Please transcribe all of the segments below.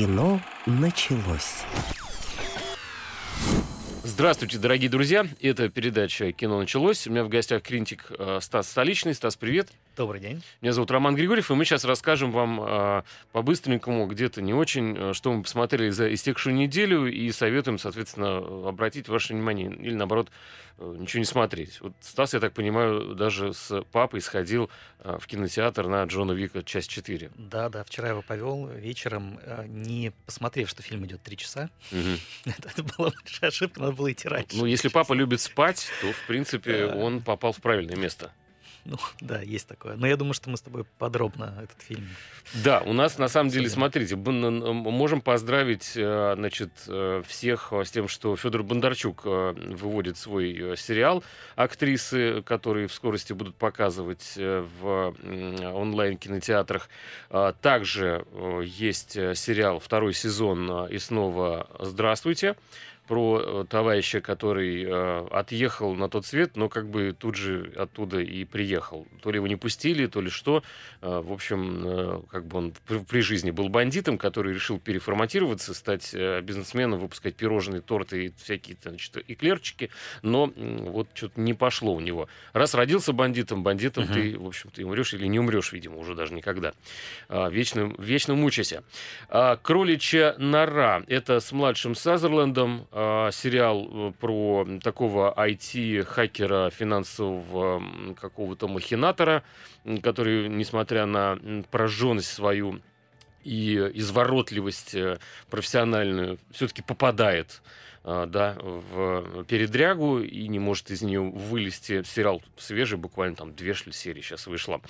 Кино началось. Здравствуйте, дорогие друзья. Это передача «Кино началось». У меня в гостях критик э, Стас Столичный. Стас, привет. Добрый день. Меня зовут Роман Григорьев, и мы сейчас расскажем вам э, по-быстренькому, где-то не очень, э, что мы посмотрели за истекшую неделю, и советуем, соответственно, обратить ваше внимание, или наоборот, ничего не смотреть. Вот Стас, я так понимаю, даже с папой сходил в кинотеатр на Джона Вика часть 4. Да, да, вчера его повел вечером, не посмотрев, что фильм идет три часа. Мгм. Это, это была большая ошибка, надо было идти раньше. Ну, если папа любит спать, то, в принципе, он попал в правильное место. Ну, да, есть такое. Но я думаю, что мы с тобой подробно этот фильм. Да, у нас на самом деле, смотрите, н- можем поздравить, э, значит, э, всех с тем, что Федор Бондарчук э, выводит свой сериал актрисы, которые в скорости будут показывать в онлайн-кинотеатрах. Также есть сериал второй сезон и снова «Здравствуйте» про э, товарища, который э, отъехал на тот свет, но как бы тут же оттуда и приехал. То ли его не пустили, то ли что. Э, В общем, э, как бы он при, при жизни был бандитом, который решил переформатироваться, стать э, бизнесменом, выпускать пирожные, торты и всякие значит, эклерчики, но м, вот что-то не пошло у него. Раз родился бандитом, бандитом Мгм. ты, в общем-то, и умрешь или не умрешь, видимо, уже даже никогда. А, Вечно, вечно мучайся. А, «Кроличья нора» — это с младшим Сазерлендом а, сериал э, про такого IT-хакера, финансового какого-то махинатора, который, несмотря на прожженность свою и изворотливость э, профессиональную, все-таки попадает а, да, в передрягу и не может из нее вылезти. Сериал свежий, буквально там две что ли, серии сейчас вышло.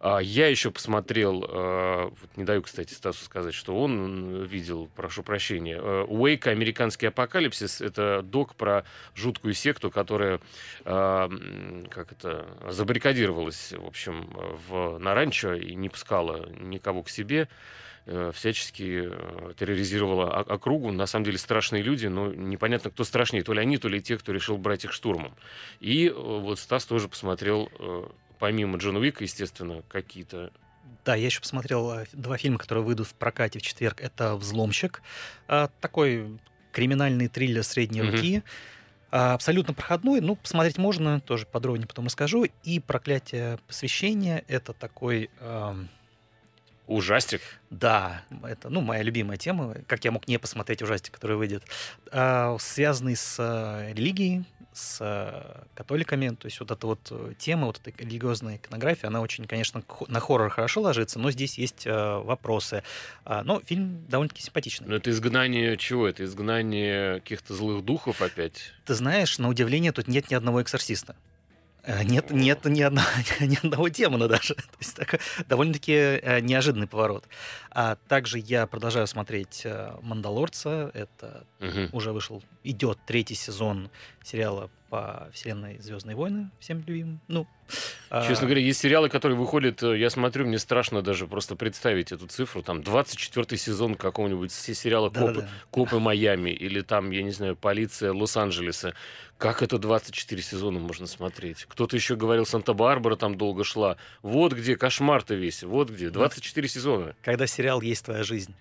А, Я еще посмотрел, а, вот не даю, кстати, Стасу сказать, что он видел, прошу прощения, э, Уэйк «Американский апокалипсис» — это док про жуткую секту, которая, а, как это, забаррикадировалась, в общем, в, на ранчо и не пускала никого к себе э, всячески э, терроризировала округу. На самом деле страшные люди, но непонятно, кто страшнее, то ли они, то ли те, кто решил брать их штурмом. И э, вот Стас тоже посмотрел, э, помимо Джона Уика, естественно, какие-то... Да, я еще посмотрел э, два фильма, которые выйдут в прокате в четверг. Это «Взломщик», а, такой криминальный триллер средней руки. А, Абсолютно проходной, ну, посмотреть можно, тоже подробнее потом расскажу. И «Проклятие посвящения» — это такой... ам, Ужастик. Да, это, ну, моя любимая тема. Как я мог не посмотреть ужастик, который выйдет, А, связанный с э, религией, с э, католиками. То есть вот эта вот э, тема, вот эта религиозная иконография, она очень, конечно, на хоррор хорошо ложится, но здесь есть вопросы. А, Но фильм довольно-таки симпатичный. Но это изгнание чего? Это изгнание каких-то злых духов опять? Ты знаешь, на удивление, тут нет ни одного эксорциста. Э, Нет, нет ни, одного, ни одного демона даже. То есть такой довольно-таки э, неожиданный поворот. А также я продолжаю смотреть э, «Мандалорца». Это Мгм. уже вышел, идет третий сезон сериала по вселенной Звездные войны, всем любимым. Ну, а, Честно говоря, есть сериалы, которые выходят, э, я смотрю, мне страшно даже просто представить эту цифру. Там 24 сезон какого-нибудь се- сериала «Копы», да-да-да. «Копы Майами» или там, я не знаю, «Полиция Лос-Анджелеса». Как это 24 сезона можно смотреть? Кто-то еще говорил, «Санта-Барбара» там долго шла. Вот где кошмар-то весь, вот где. 24 сезона. Когда сериал есть твоя жизнь.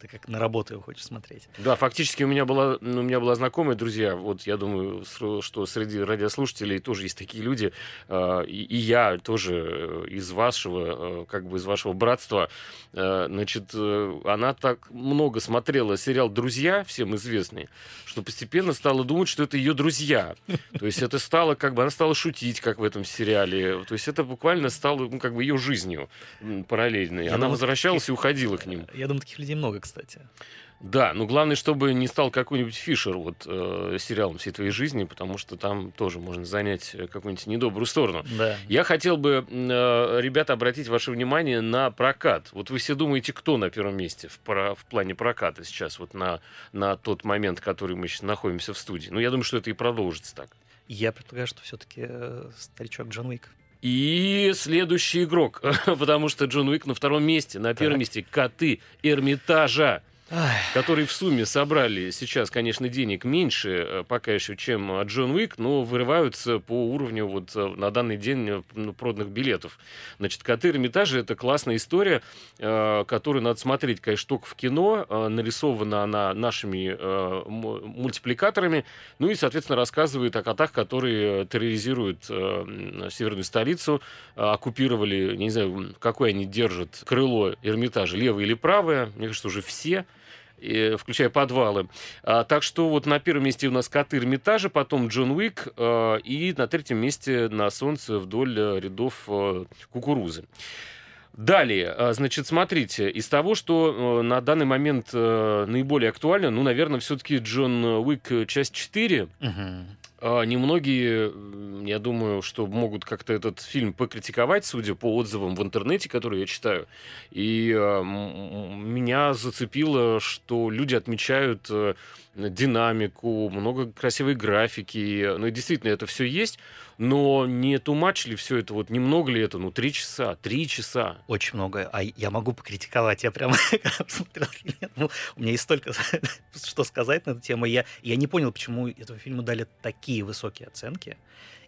Ты как на работу его хочешь смотреть. Да, фактически у меня была, ну, у меня была знакомая, друзья, вот я думаю, что среди радиослушателей тоже есть такие люди, э, и, и я тоже э, из вашего, э, как бы из вашего братства, э, значит, она так много смотрела сериал «Друзья», всем известный, что постепенно стала думать, что это ее друзья. То есть это стало, как бы, она стала шутить, как в этом сериале. То есть это буквально стало, ну, как бы ее жизнью параллельной. Я Она думаю, возвращалась таких- и уходила к ним. Я думаю, таких людей много, кстати. Да, но главное, чтобы не стал какой-нибудь Фишер вот э, сериалом всей твоей жизни, потому что там тоже можно занять э, какую-нибудь недобрую сторону. Да. Я хотел бы, э, ребята, обратить ваше внимание на прокат. Вот вы все думаете, кто на первом месте в, про- в плане проката сейчас, вот на, на тот момент, который мы сейчас находимся в студии. Ну, я думаю, что это и продолжится так. Я предполагаю, что все-таки старичок Джон Уик. И следующий игрок, потому что Джон Уик на втором месте, на первом Так. месте коты Эрмитажа. Которые в сумме собрали сейчас, конечно, денег меньше э, пока еще, чем Джон Уик, но вырываются по уровню вот э, на данный день э, ну, проданных билетов. Значит, «Коты Эрмитажа» — это классная история, которую надо смотреть, конечно, только в кино. Нарисована она нашими мультипликаторами, ну и, соответственно, рассказывает о котах, которые терроризируют северную столицу, оккупировали, не знаю, какое они держат крыло Эрмитажа, левое или правое, мне кажется, уже все — включая подвалы. А, так что вот на первом месте у нас коты Эрмитажа, потом Джон Уик, а, и на третьем месте на солнце вдоль э, рядов а, кукурузы. Далее, а, значит, смотрите, из того, что э, на данный момент наиболее актуально, ну, наверное, все-таки Джон Уик часть 4. Угу. А, немногие, я думаю, что могут как-то этот фильм покритиковать, судя по отзывам в интернете, которые я читаю. И э, меня зацепило, что люди отмечают э, динамику, много красивой графики. Ну и действительно, это все есть. Но не тумач ли все это? Вот немного ли это? Ну, три часа, три часа. Очень много. А я могу покритиковать. Я прямо смотрел. Ну, у меня есть столько что сказать на эту тему. Я, я не понял, почему этому фильму дали такие высокие оценки.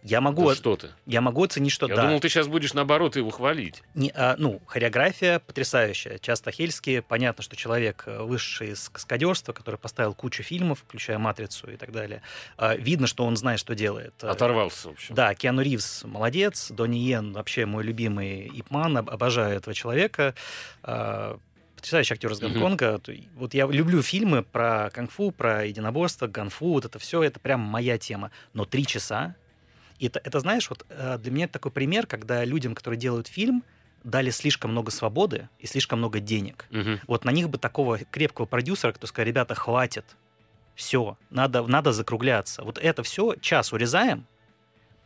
Я могу... Да что ты? Я могу оценить, что я да. Я думал, ты сейчас будешь, наоборот, его хвалить. Не, а, ну, хореография потрясающая. Часто Хельский, понятно, что человек, э, вышедший из каскадерства, который поставил кучу фильмов, включая «Матрицу» и так далее. А, видно, что он знает, что делает. Оторвался, в общем. Да, Киану Ривз молодец. Донни Йен вообще мой любимый Ипман. Обожаю этого человека а, потрясающий актер из Гонконга. Mm-hmm. Вот я люблю фильмы про кунг-фу, про единоборство, ганфу, вот это все, это прям моя тема. Но три часа и это, это, знаешь, вот э, для меня это такой пример, когда людям, которые делают фильм, дали слишком много свободы и слишком много денег. Угу. Вот на них бы такого крепкого продюсера, кто сказал, ребята, хватит, все, надо, надо закругляться. Вот это все, час урезаем,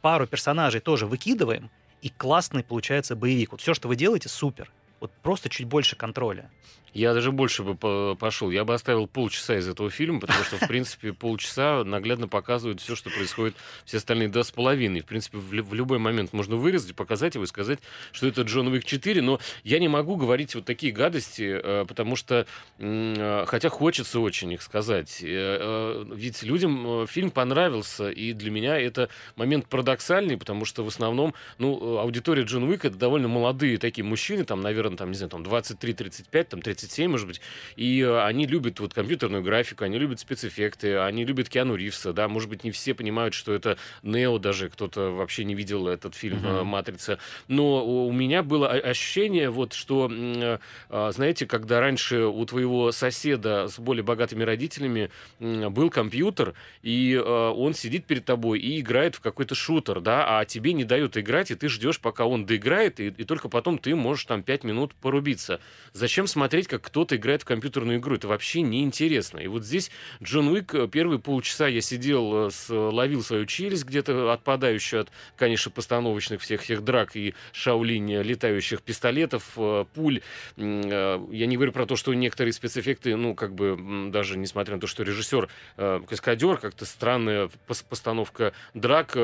пару персонажей тоже выкидываем, и классный получается боевик. Вот все, что вы делаете, супер. Вот просто чуть больше контроля. Я даже больше бы пошел. Я бы оставил полчаса из этого фильма, потому что, в принципе, полчаса наглядно показывает все, что происходит все остальные два с половиной. В принципе, в, любой момент можно вырезать, показать его и сказать, что это Джон Уик 4. Но я не могу говорить вот такие гадости, э, потому что, э, хотя хочется очень их сказать. Э, ведь людям фильм понравился, и для меня это момент парадоксальный, потому что в основном, ну, аудитория Джон Уик это довольно молодые такие мужчины, там, наверное, там, не знаю, там 23-35, там 30 37, может быть, и э, они любят вот компьютерную графику, они любят спецэффекты, они любят Киану Ривса, да, может быть, не все понимают, что это Нео, даже кто-то вообще не видел этот фильм uh-huh. «Матрица», но у меня было ощущение вот, что, э, а, знаете, когда раньше у твоего соседа с более богатыми родителями был компьютер, и он сидит перед тобой и играет в какой-то шутер, да, а тебе не дают играть, и ты ждешь, пока он доиграет, и, и только потом ты можешь там 5 минут порубиться. Зачем смотреть смотреть, как кто-то играет в компьютерную игру. Это вообще неинтересно. И вот здесь Джон Уик, э, первые полчаса я сидел, э, с, ловил свою челюсть где-то отпадающую от, конечно, постановочных всех всех драк и шаулинь летающих пистолетов, э, пуль. Я не говорю про то, что некоторые спецэффекты, ну, как бы, даже несмотря на то, что режиссер каскадер, как-то странная постановка драк,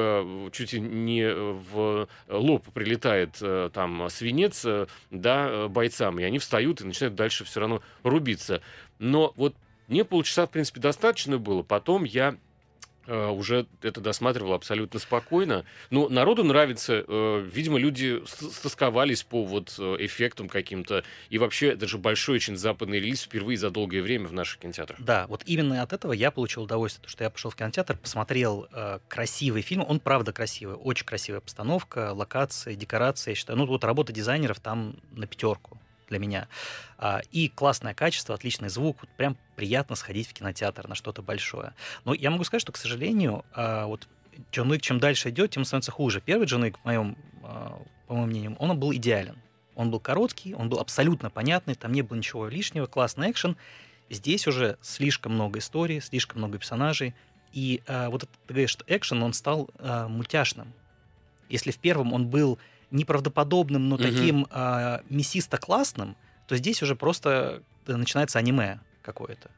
чуть не в лоб прилетает там свинец, да, бойцам, и они встают и начинают дальше дальше все равно рубиться. Но вот мне полчаса, в принципе, достаточно было. Потом я Uh, уже это досматривал абсолютно спокойно. Но народу нравится. Uh, видимо, люди стосковались по вот uh, эффектам каким-то. И вообще, это же большой очень западный релиз впервые за долгое время в наших кинотеатрах. Да, вот именно от этого я получил удовольствие, потому что я пошел в кинотеатр, посмотрел э, красивый фильм. Он правда красивый, очень красивая постановка, локации, декорации. Я считаю, ну вот работа дизайнеров там на пятерку для меня. А, и классное качество, отличный звук, вот прям приятно сходить в кинотеатр на что-то большое. Но я могу сказать, что, к сожалению, а, вот Джон Уик, чем дальше идет, тем становится хуже. Первый Джон Уик, в моем, а, по моему мнению, он был идеален. Он был короткий, он был абсолютно понятный, там не было ничего лишнего, классный экшен. Здесь уже слишком много историй, слишком много персонажей. И а, вот ты говоришь, что экшен, он стал а, мультяшным. Если в первом он был неправдоподобным, но угу. таким э, мясисто-классным, то здесь уже просто начинается аниме какое-то.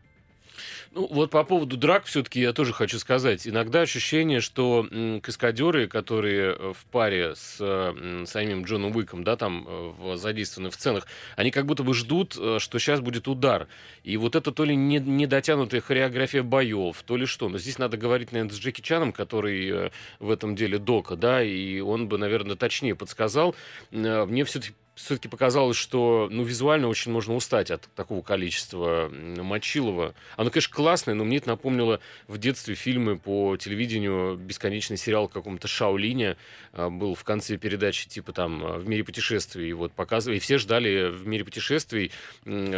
Ну, вот по поводу драк все-таки я тоже хочу сказать. Иногда ощущение, что каскадеры, которые э, в паре с м, самим Джоном Уиком, да, там э, задействованы в сценах, они как будто бы ждут, э, что сейчас будет удар. И вот это то ли не, недотянутая хореография боев, то ли что. Но здесь надо говорить, наверное, с Джеки Чаном, который э, в этом деле дока, да, и он бы, наверное, точнее подсказал. Э, Мне все-таки все-таки показалось, что ну, визуально очень можно устать от такого количества мочилова. Оно, конечно, классное, но мне это напомнило в детстве фильмы по телевидению, бесконечный сериал каком-то Шаолине а, был в конце передачи, типа там а, «В мире путешествий». И вот показывали, и все ждали «В мире путешествий»,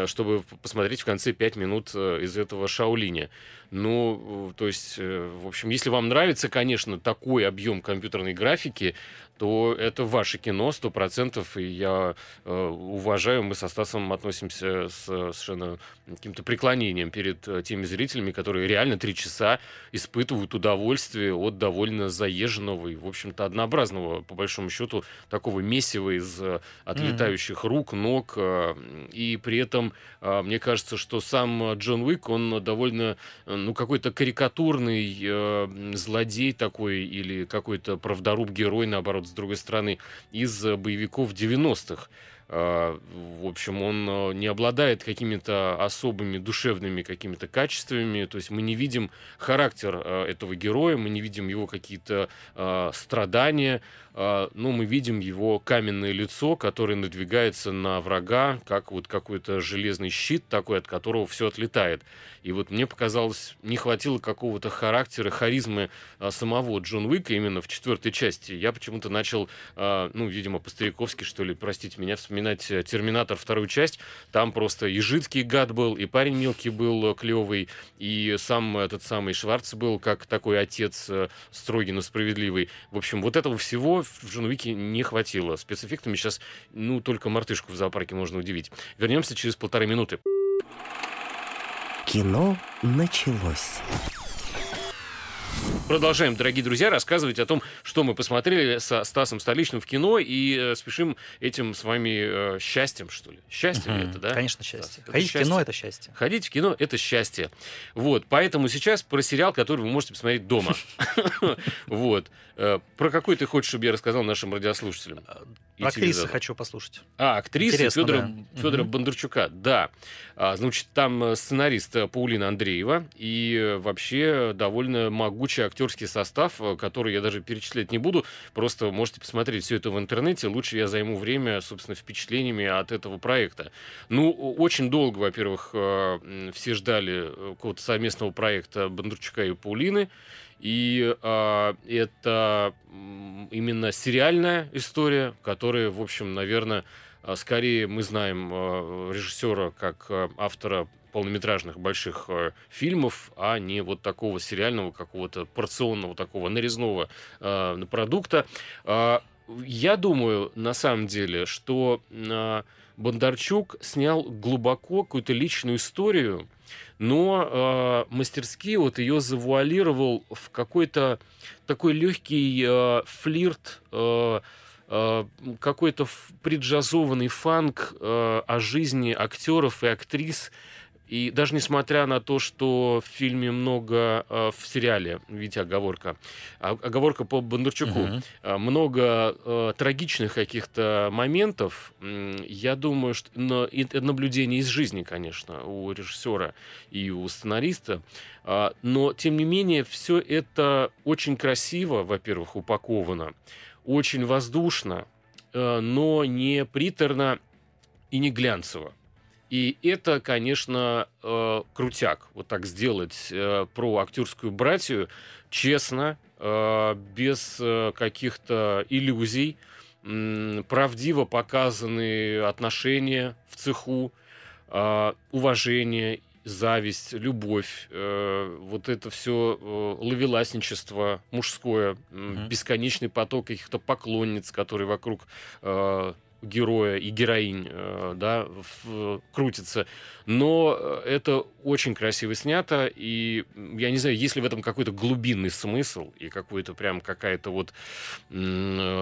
чтобы посмотреть в конце пять минут э, из этого Шаолиня. Ну, э, то есть, э, в общем, если вам нравится, конечно, такой объем компьютерной графики, то это ваше кино, сто процентов, и я э, уважаю, мы со Стасом относимся с совершенно каким-то преклонением перед э, теми зрителями, которые реально три часа испытывают удовольствие от довольно заезженного и, в общем-то, однообразного, по большому счету, такого месива из э, отлетающих рук, ног, э, и при этом э, мне кажется, что сам Джон Уик, он довольно, э, ну, какой-то карикатурный э, злодей такой или какой-то правдоруб-герой, наоборот, с другой стороны, из боевиков 90-х. Э, В общем, он э, не обладает какими-то особыми душевными какими-то качествами. То есть мы не видим характер э, этого героя, мы не видим его какие-то э, страдания, э, но мы видим его каменное лицо, которое надвигается на врага, как вот какой-то железный щит такой, от которого все отлетает. И вот мне показалось, не хватило какого-то характера, харизмы а, самого Джон Уика именно в четвертой части. Я почему-то начал, а, ну, видимо, по-стариковски, что ли, простите меня, вспоминать э, «Терминатор» вторую часть. Там просто и жидкий гад был, и парень мелкий был клевый, и сам этот самый Шварц был как такой отец э, строгий, но справедливый. В общем, вот этого всего в Джон Уике не хватило. Спецэффектами сейчас, ну, только мартышку в зоопарке можно удивить. Вернемся через полторы минуты. Кино началось. Продолжаем, дорогие друзья, рассказывать о том, что мы посмотрели со Стасом Столичным в кино, и э, спешим этим с вами э, счастьем, что ли. Счастье ли Мгм. это, да? Конечно, Стас? счастье. Это Ходить в кино счастье. это счастье. Ходить в кино – это счастье. Вот, поэтому сейчас про сериал, который вы можете посмотреть дома. Вот. Э, Про какой ты хочешь, чтобы я рассказал нашим радиослушателям? Криса заодно? хочу послушать. А, актриса Интересно, Федора, да. Федора Мгм. Бондарчука, да. А, значит, там э, сценарист э, Паулина Андреева и вообще довольно могучий актерский состав, который я даже перечислять не буду. Просто можете посмотреть все это в интернете. Лучше я займу время, собственно, впечатлениями от этого проекта. Ну, очень долго, во-первых, все ждали какого-то совместного проекта Бондарчука и Паулины. И а, это именно сериальная история, которая, в общем, наверное, а, скорее мы знаем а, режиссера как автора полнометражных больших а, фильмов, а не вот такого сериального какого-то порционного такого нарезного а, продукта. А, я думаю, на самом деле, что а, Бондарчук снял глубоко какую-то личную историю, но э, мастерски вот ее завуалировал в какой-то такой легкий э, флирт, э, э, какой-то преджазованный фанк э, о жизни актеров и актрис. И даже несмотря на то, что в фильме много, э, в сериале, видите, оговорка, а- оговорка по Бондарчуку, а, много э, трагичных каких-то моментов. Я думаю, что но наблюдение из жизни, конечно, у режиссера и у сценариста. А, Но, тем не менее, все это очень красиво, во-первых, упаковано, очень воздушно, но не приторно и не глянцево. И это, конечно, э, крутяк. Вот так сделать э, про актерскую братью честно, э, без э, каких-то иллюзий, м, правдиво показаны отношения в цеху, э, уважение, зависть, любовь, э, вот это все ловеласничество мужское, Мгм. бесконечный поток каких-то поклонниц, которые вокруг э, героя и героинь, э, да, в, крутится. Но э, это очень красиво снято, и я не знаю, есть ли в этом какой-то глубинный смысл и какой-то прям какая-то вот, э,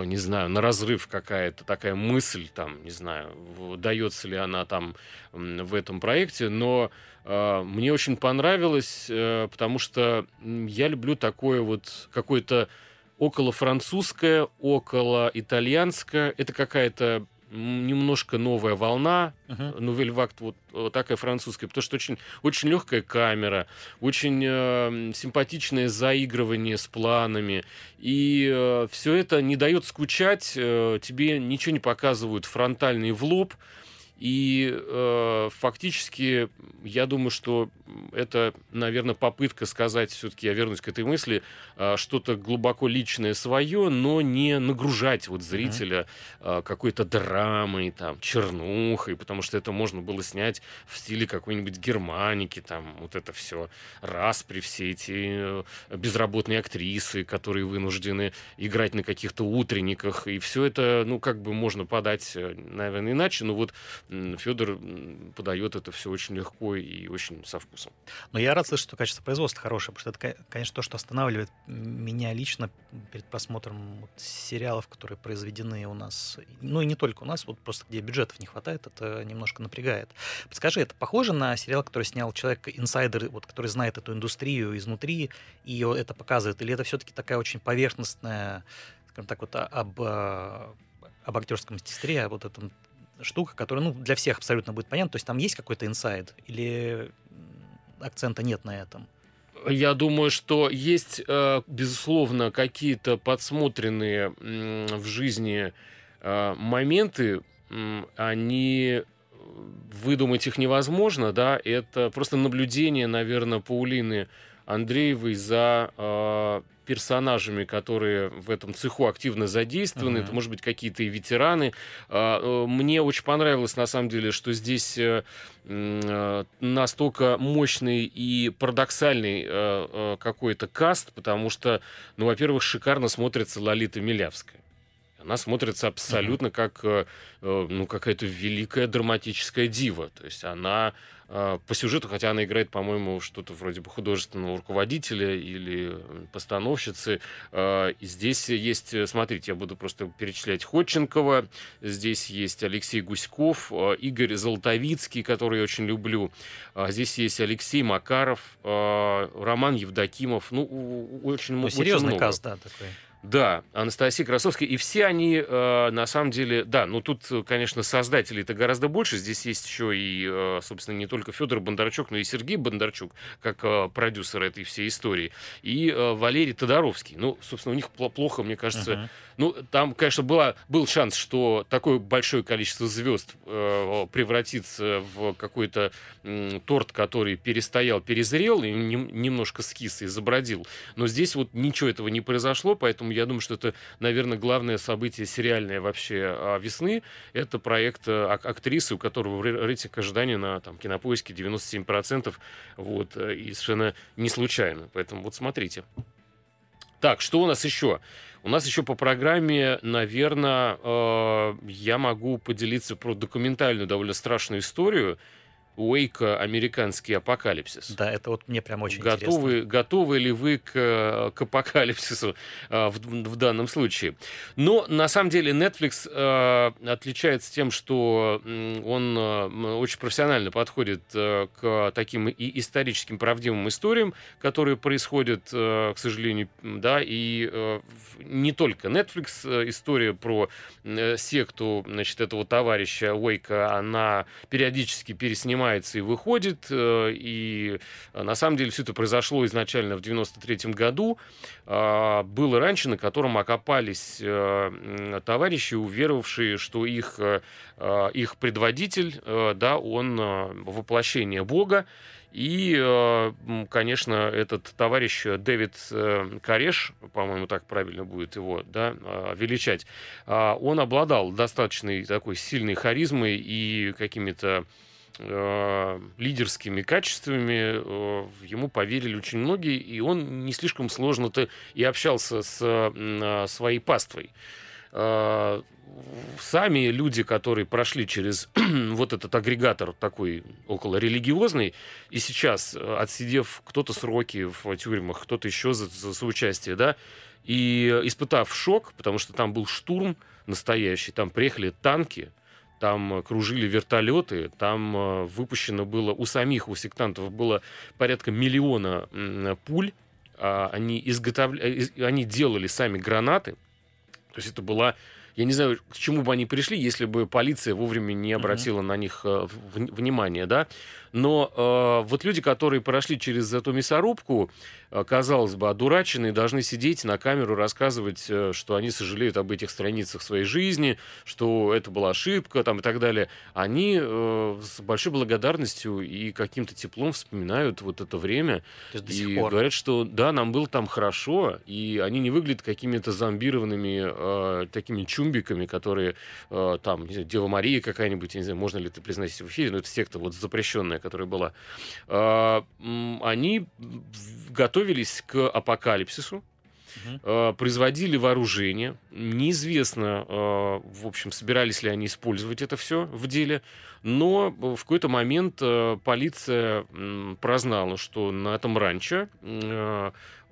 не знаю, на разрыв какая-то такая мысль там, не знаю, дается ли она там в этом проекте, но э, мне очень понравилось, э, потому что я люблю такое вот какое-то около французское, около итальянское. Это какая-то немножко новая волна, uh-huh. Нувель Вакт вот, вот такая французская, потому что очень, очень легкая камера, очень э, симпатичное заигрывание с планами, и э, все это не дает скучать, э, тебе ничего не показывают фронтальный в лоб, и э, фактически я думаю, что это, наверное, попытка сказать, все-таки я вернусь к этой мысли, э, что-то глубоко личное свое, но не нагружать вот зрителя э, какой-то драмой, там, чернухой, потому что это можно было снять в стиле какой-нибудь германики, там, вот это все, распри, все эти э, безработные актрисы, которые вынуждены играть на каких-то утренниках, и все это, ну, как бы можно подать, э, наверное, иначе, но вот Федор подает это все очень легко и очень со вкусом. Но я рад слышать, что качество производства хорошее, потому что это, конечно, то, что останавливает меня лично перед просмотром вот сериалов, которые произведены у нас, ну и не только у нас, вот просто где бюджетов не хватает, это немножко напрягает. Подскажи, это похоже на сериал, который снял человек-инсайдер, вот, который знает эту индустрию изнутри, и это показывает, или это все-таки такая очень поверхностная, скажем так, вот об об актерском мастерстве, вот этом штука, которая ну, для всех абсолютно будет понятна. То есть там есть какой-то инсайд или акцента нет на этом? Я думаю, что есть, э, безусловно, какие-то подсмотренные в жизни э, моменты, они выдумать их невозможно, да, это просто наблюдение, наверное, Паулины Андреевой за э, персонажами, которые в этом цеху активно задействованы. Uh-huh. Это, может быть, какие-то и ветераны. А, э, мне очень понравилось, на самом деле, что здесь э, э, настолько мощный и парадоксальный какой-то каст, потому что, ну, во-первых, шикарно смотрится Лолита Милявская. Она смотрится абсолютно как ну, какая-то великая драматическая дива. То есть она а, по сюжету, хотя она играет, по-моему, что-то вроде бы художественного руководителя или постановщицы. А, и здесь есть, э, смотрите, я буду просто перечислять Ходченкова, здесь есть Алексей Гуськов, а, Игорь Золотовицкий, который я очень люблю. Здесь есть Алексей Макаров, Роман Евдокимов. Ну, очень, ну, очень серьезный много. каст, да, такой. Да, Анастасия Красовская. И все они, э, на самом деле, да, ну тут, конечно, создателей это гораздо больше. Здесь есть еще и, э, собственно, не только Федор Бондарчук, но и Сергей Бондарчук, как э, продюсер этой всей истории. И э, Валерий Тодоровский. Ну, собственно, у них плохо, мне кажется. Uh-huh. Ну, там, конечно, была, был шанс, что такое большое количество звезд э, превратится в какой-то э, торт, который перестоял, перезрел и не, немножко скис и забродил. Но здесь вот ничего этого не произошло, поэтому я думаю, что это, наверное, главное событие сериальное вообще а, весны. Это проект а, актрисы, у которого рейтинг ожидания на там, кинопоиске 97%. Вот, э, и совершенно не случайно. Поэтому вот смотрите. Так, что у нас еще? У нас еще по программе, наверное, э, я могу поделиться про документальную довольно страшную историю. Уэйка «Американский апокалипсис». Да, это вот мне прям очень готовы, интересно. Готовы ли вы к, к апокалипсису а, в, в данном случае? Но на самом деле Netflix а, отличается тем, что он очень профессионально подходит к таким и историческим правдивым историям, которые происходят, к сожалению, да, и не только Netflix. История про секту, значит, этого товарища Уэйка, она периодически переснимается снимается и выходит. Э, и э, на самом деле все это произошло изначально в 93 году. А, было раньше, на котором окопались э, товарищи, уверовавшие, что их, их предводитель, да, он воплощение Бога. И, конечно, этот товарищ Дэвид Кареш, по-моему, так правильно будет его да, величать, он обладал достаточной такой сильной харизмой и какими-то э, лидерскими качествами э, ему поверили очень многие, и он не слишком сложно-то и общался с э, своей паствой. сами люди, которые прошли через вот этот агрегатор такой около религиозный, и сейчас, отсидев кто-то сроки в тюрьмах, кто-то еще за, за соучастие, да, и испытав шок, потому что там был штурм настоящий, там приехали танки, там кружили вертолеты, там э, выпущено было у самих, у сектантов было порядка миллиона пуль, а они, изготовля... Э, они делали сами гранаты, то есть это была я не знаю, к чему бы они пришли, если бы полиция вовремя не обратила mm-hmm. на них э, внимание, да. Но э, вот люди, которые прошли через эту мясорубку, э, казалось бы, одураченные, должны сидеть на камеру, рассказывать, э, что они сожалеют об этих страницах своей жизни, что это была ошибка там, и так далее. Они э, с большой благодарностью и каким-то теплом вспоминают вот это время. И говорят, что да, нам было там хорошо, и они не выглядят какими-то зомбированными э, такими чумбиками, которые э, там, не знаю, Дева Мария какая-нибудь, не знаю, можно ли это признать в эфире, но это секта вот запрещенная, которая была, а, они готовились к апокалипсису, Uh-huh. производили вооружение. Неизвестно, а, в общем, собирались ли они использовать это все в деле. Но в какой-то момент полиция прознала, что на этом ранчо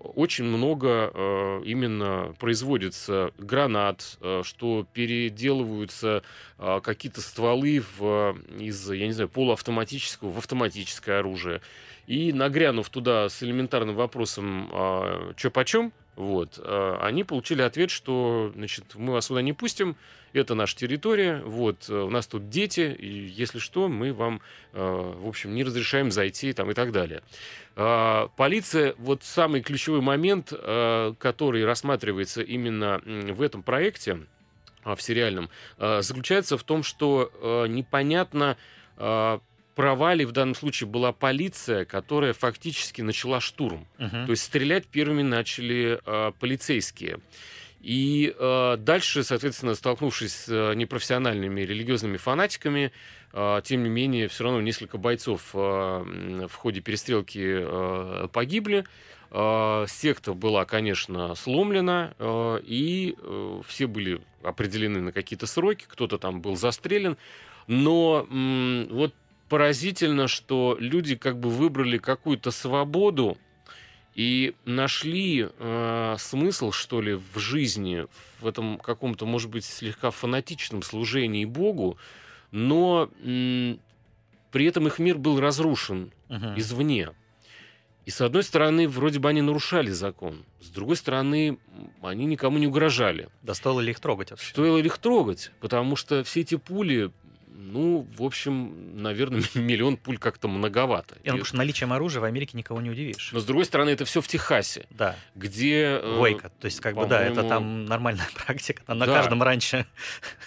очень много э, именно производится гранат, э, что переделываются э, какие-то стволы в, из, я не знаю, полуавтоматического в автоматическое оружие. И нагрянув туда с элементарным вопросом э, «чё почем?», вот, э, они получили ответ, что значит, мы вас сюда не пустим, это наша территория, вот, э, у нас тут дети, и если что, мы вам, э, в общем, не разрешаем зайти там и так далее. Полиция, вот самый ключевой момент, который рассматривается именно в этом проекте, а, в сериальном, заключается в том, что непонятно, права ли в данном случае была полиция, которая фактически начала штурм. Uh-huh. То есть стрелять первыми начали э, полицейские. И э, дальше, соответственно, столкнувшись с э, непрофессиональными религиозными фанатиками, э, тем не менее, все равно несколько бойцов э, в ходе перестрелки э, погибли. Э, секта была, конечно, сломлена, э, и э, все были определены на какие-то сроки, кто-то там был застрелен. Но вот поразительно, что люди как бы выбрали какую-то свободу и нашли э, смысл, что ли, в жизни, в этом каком-то, может быть, слегка фанатичном служении Богу, но м, при этом их мир был разрушен uh-huh. извне. И с одной стороны, вроде бы они нарушали закон, с другой стороны, они никому не угрожали. Да стоило ли их трогать вообще? Стоило ли их трогать, потому что все эти пули ну, в общем, наверное, миллион пуль как-то многовато. И, ну, потому что наличием оружия в Америке никого не удивишь. Но, с другой стороны, это все в Техасе. Да. Где... Войка. Э, то есть, как бы, да, это там нормальная практика. Там да. на каждом раньше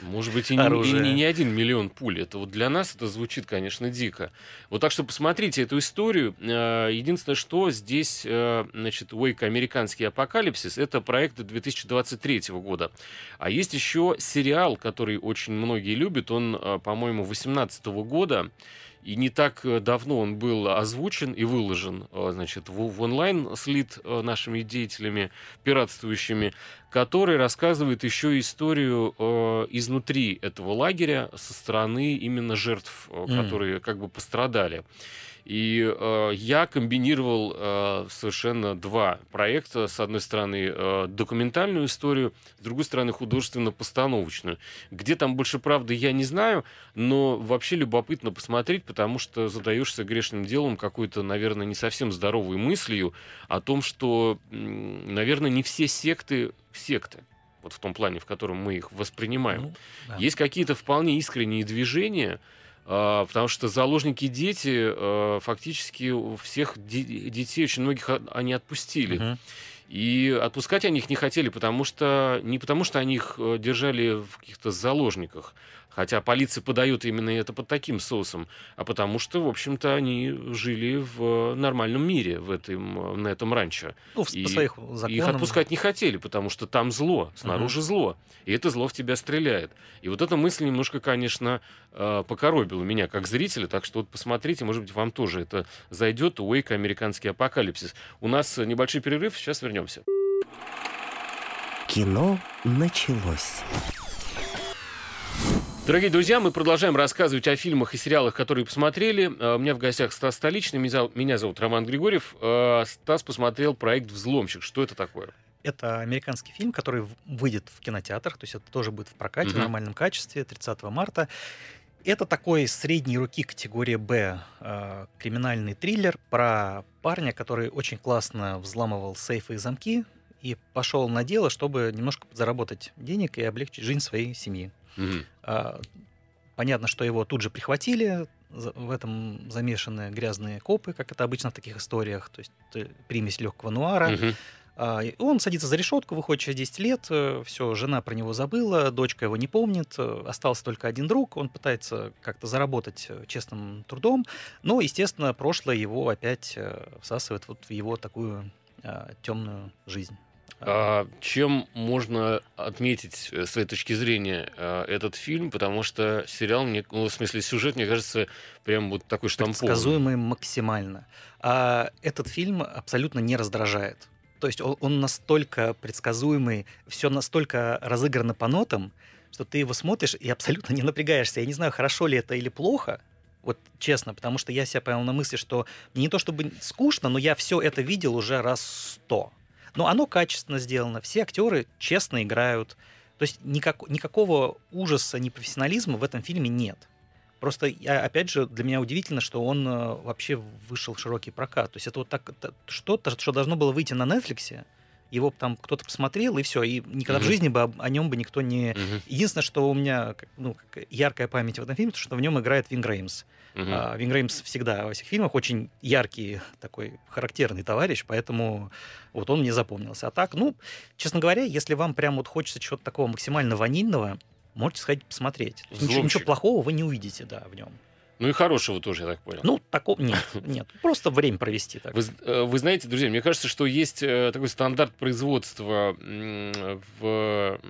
Может быть, и не, и не, не один миллион пуль. Это вот для нас это звучит, конечно, дико. Вот так что посмотрите эту историю. Э, единственное, что здесь, э, значит, Войка «Американский апокалипсис» — это проект 2023 года. А есть еще сериал, который очень многие любят. Он, по-моему, по-моему, 2018 года. И не так э, давно он был озвучен и выложен э, значит, в, в онлайн слит э, нашими деятелями, пиратствующими, который рассказывает еще историю э, изнутри этого лагеря со стороны именно жертв, которые как бы пострадали. И э, я комбинировал э, совершенно два проекта. С одной стороны, э, документальную историю, с другой стороны, художественно-постановочную. Где там больше правды, я не знаю, но вообще любопытно посмотреть, потому что задаешься грешным делом какой-то, наверное, не совсем здоровой мыслью о том, что, наверное, не все секты секты вот в том плане, в котором мы их воспринимаем. Ну, да. Есть какие-то вполне искренние движения, потому что заложники дети, а, фактически всех детей, очень многих они отпустили. Uh-huh. И отпускать они их не хотели, потому что не потому что они их э, держали в каких-то заложниках, Хотя полиция подает именно это под таким соусом, а потому что, в общем-то, они жили в нормальном мире в этом, на этом ранчо. Ну, и по своих законам. Их отпускать не хотели, потому что там зло, снаружи угу. зло. И это зло в тебя стреляет. И вот эта мысль немножко, конечно, э, покоробила меня как зрителя, так что вот посмотрите, может быть, вам тоже это зайдет. Уэйк «Американский апокалипсис». У нас небольшой перерыв, сейчас вернемся. Кино началось. Дорогие друзья, мы продолжаем рассказывать о фильмах и сериалах, которые посмотрели. Э, У меня в гостях Стас Столичный, меня зовут- Роман Григорьев. Э, Стас посмотрел проект «Взломщик». Что это такое? Это американский фильм, который выйдет в кинотеатрах, то есть это тоже будет в прокате Мгм. в нормальном качестве 30 марта. Это такой средней руки категории «Б» э, криминальный триллер про парня, который очень классно взламывал сейфы и замки и пошел на дело, чтобы немножко заработать денег и облегчить жизнь своей семьи. Мгм. А, Понятно, что его тут же прихватили, в этом замешаны грязные копы, как это обычно в таких историях, то есть э, примесь легкого нуара. А, и Он садится за решетку, выходит через 10 лет, все, жена про него забыла, дочка его не помнит, э, остался только один друг, он пытается как-то заработать э, честным трудом, но, естественно, прошлое его опять э, всасывает вот в его такую темную жизнь. А чем можно отметить э, с своей точки зрения э, этот фильм? Потому что сериал, мне, ну, в смысле сюжет, мне кажется, прям вот такой штамповый. предсказуемый максимально. А этот фильм абсолютно не раздражает. То есть он, он настолько предсказуемый, все настолько разыграно по нотам, что ты его смотришь и абсолютно не напрягаешься. Я не знаю, хорошо ли это или плохо, вот честно, потому что я себя поймал на мысли, что не то чтобы скучно, но я все это видел уже раз сто. Но оно качественно сделано, все актеры честно играют. То есть никак, никакого ужаса, непрофессионализма в этом фильме нет. Просто, я, опять же, для меня удивительно, что он э, вообще вышел в широкий прокат. То есть это вот так, что-то, что должно было выйти на Netflix, его там кто-то посмотрел, и все, и никогда в Мгм. жизни бы о нем бы никто не... Мгм. Единственное, что у меня ну, как яркая память в этом фильме, то, что в нем играет Вин Греймс. Мгм. А, Вин Греймс всегда во всех фильмах очень яркий, такой характерный товарищ, поэтому вот он мне запомнился. А так, ну, честно говоря, если вам прям вот хочется чего-то такого максимально ванильного, можете сходить посмотреть. Ничего, ничего плохого вы не увидите, да, в нем. Ну и хорошего тоже, я так понял. Ну, такого нет, нет. Просто время провести так. Вы, э, вы знаете, друзья, мне кажется, что есть э, такой стандарт производства в,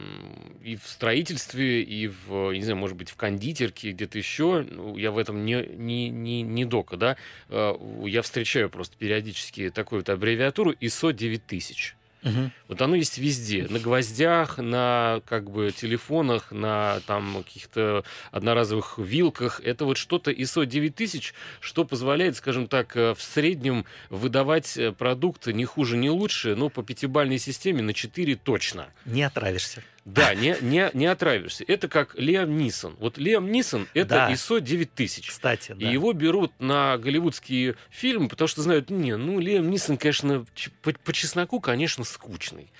и в строительстве, и в, не знаю, может быть, в кондитерке, где-то еще. Ну, я в этом не, не, не, не дока, да. Э, Я встречаю просто периодически такую вот аббревиатуру ISO 9000. Мгм. Вот оно есть везде. На гвоздях, на как бы телефонах, на там каких-то одноразовых вилках. Это вот что-то ISO 9000, что позволяет, скажем так, э, в среднем выдавать э, продукт не хуже, не лучше, но по пятибалльной системе на 4 точно. Не отравишься. Да, не, не, не отравишься. Это как Лиам Нисон. Вот Лиам Нисон — это Да. ISO 9000. Кстати, И да. его берут на голливудские фильмы, потому что знают, не, ну, Лиам Нисон, конечно, по, по чесноку, конечно, скучный.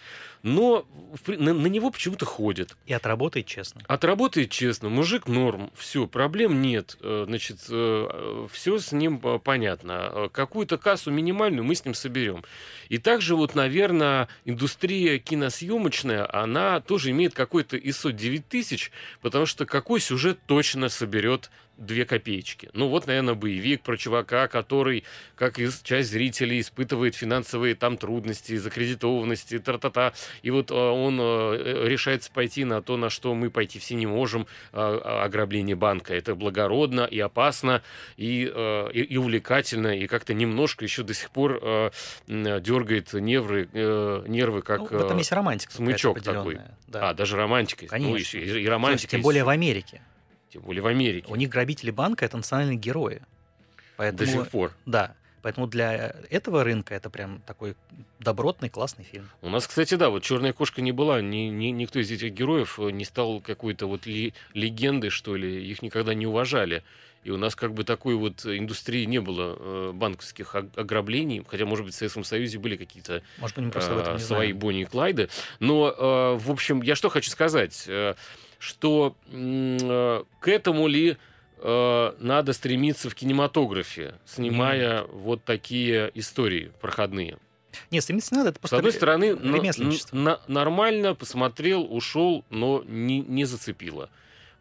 Но на, на него почему-то ходят. И отработает честно. Отработает честно, мужик норм, все, проблем нет. Э, Значит, все с ним э, понятно. Э, Какую-то кассу минимальную мы с ним соберем. И также вот, наверное, индустрия киносъемочная, она тоже имеет какой-то ISO 9000, потому что какой сюжет точно соберет две копеечки. Ну вот, наверное, боевик про чувака, который, как и часть зрителей, испытывает финансовые там трудности, закредитованности, тра-та-та. И вот э, он э, решается пойти на то, на что мы пойти все не можем, а, ограбление банка. Это благородно и опасно, и, э, и, и увлекательно, и как-то немножко еще до сих пор э, дергает нервы, э, нервы как... Ну, в этом э, есть романтика смычок такой. Да. А, даже романтика. есть. Ну, Конечно. еще и- и Слушайте, романтика. тем есть. более в Америке. Тем более в Америке. У них грабители банка это национальные герои. Поэтому, До сих пор. Да. Поэтому для этого рынка это прям такой добротный, классный фильм. У нас, кстати, да, вот черная кошка не была, ни, ни- никто из этих героев э, не стал какой-то вот ли- легендой, что ли, их никогда не уважали. И у нас как бы такой вот индустрии не было э, банковских ог- ограблений, хотя, может быть, в Советском Союзе были какие-то Может э, не свои знаем. Бонни и Клайды. Но, э, в общем, я что хочу сказать, э, что э, к этому ли э, надо стремиться в кинематографе, снимая вот такие истории проходные. Нет, стремиться надо, это С просто одной ре- стороны, на- на- нормально посмотрел, ушел, но не, не зацепило.